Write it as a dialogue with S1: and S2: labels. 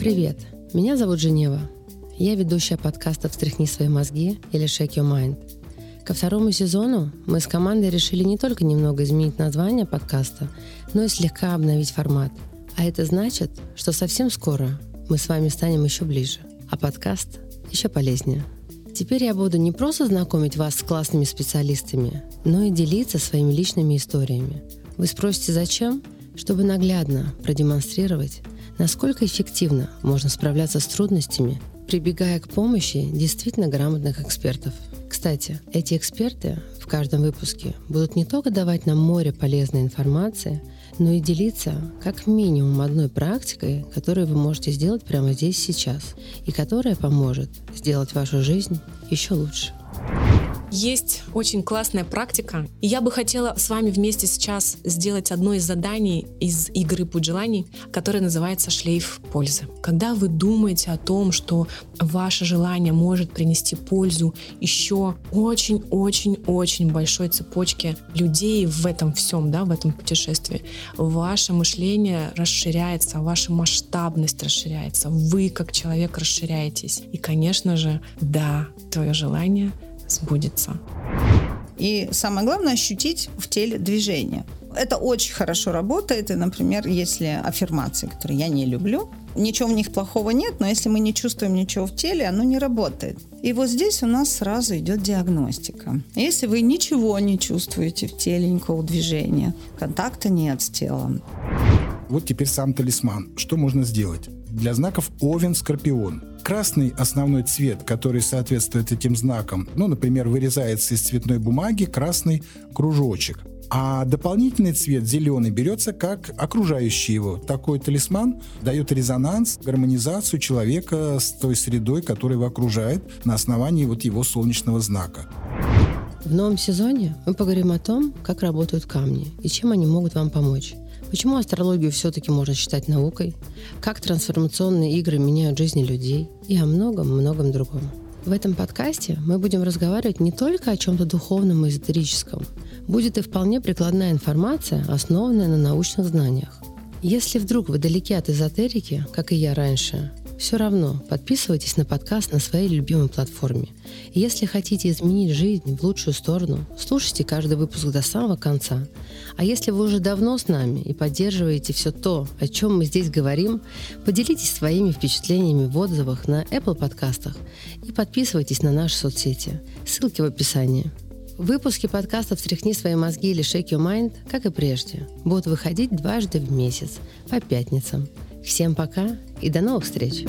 S1: Привет, меня зовут Женева. Я ведущая подкаста «Встряхни свои мозги» или «Shake your mind». Ко второму сезону мы с командой решили не только немного изменить название подкаста, но и слегка обновить формат. А это значит, что совсем скоро мы с вами станем еще ближе, а подкаст еще полезнее. Теперь я буду не просто знакомить вас с классными специалистами, но и делиться своими личными историями. Вы спросите, зачем? Чтобы наглядно продемонстрировать, насколько эффективно можно справляться с трудностями прибегая к помощи действительно грамотных экспертов. Кстати, эти эксперты в каждом выпуске будут не только давать нам море полезной информации, но и делиться как минимум одной практикой, которую вы можете сделать прямо здесь сейчас, и которая поможет сделать вашу жизнь еще лучше.
S2: Есть очень классная практика, и я бы хотела с вами вместе сейчас сделать одно из заданий из игры «Путь желаний», которое называется «Шлейф пользы». Когда вы думаете о том, что ваше желание может принести пользу еще очень-очень-очень большой цепочке людей в этом всем, да, в этом путешествии, ваше мышление расширяется, ваша масштабность расширяется, вы как человек расширяетесь. И, конечно же, да, твое желание — сбудется.
S3: И самое главное ощутить в теле движение. Это очень хорошо работает. И, например, если аффирмации, которые я не люблю, ничего в них плохого нет, но если мы не чувствуем ничего в теле, оно не работает. И вот здесь у нас сразу идет диагностика. Если вы ничего не чувствуете в теле, никакого движения, контакта нет с телом.
S4: Вот теперь сам талисман. Что можно сделать? Для знаков Овен-Скорпион красный основной цвет, который соответствует этим знакам, ну, например, вырезается из цветной бумаги красный кружочек. А дополнительный цвет зеленый берется как окружающий его. Такой талисман дает резонанс, гармонизацию человека с той средой, которая его окружает на основании вот его солнечного знака.
S1: В новом сезоне мы поговорим о том, как работают камни и чем они могут вам помочь. Почему астрологию все-таки можно считать наукой? Как трансформационные игры меняют жизни людей? И о многом-многом другом. В этом подкасте мы будем разговаривать не только о чем-то духовном и эзотерическом. Будет и вполне прикладная информация, основанная на научных знаниях. Если вдруг вы далеки от эзотерики, как и я раньше, все равно подписывайтесь на подкаст на своей любимой платформе. И если хотите изменить жизнь в лучшую сторону, слушайте каждый выпуск до самого конца. А если вы уже давно с нами и поддерживаете все то, о чем мы здесь говорим, поделитесь своими впечатлениями в отзывах на Apple подкастах и подписывайтесь на наши соцсети. Ссылки в описании. Выпуски подкастов «Встряхни свои мозги» или «Shake your mind», как и прежде, будут выходить дважды в месяц, по пятницам – Всем пока и до новых встреч!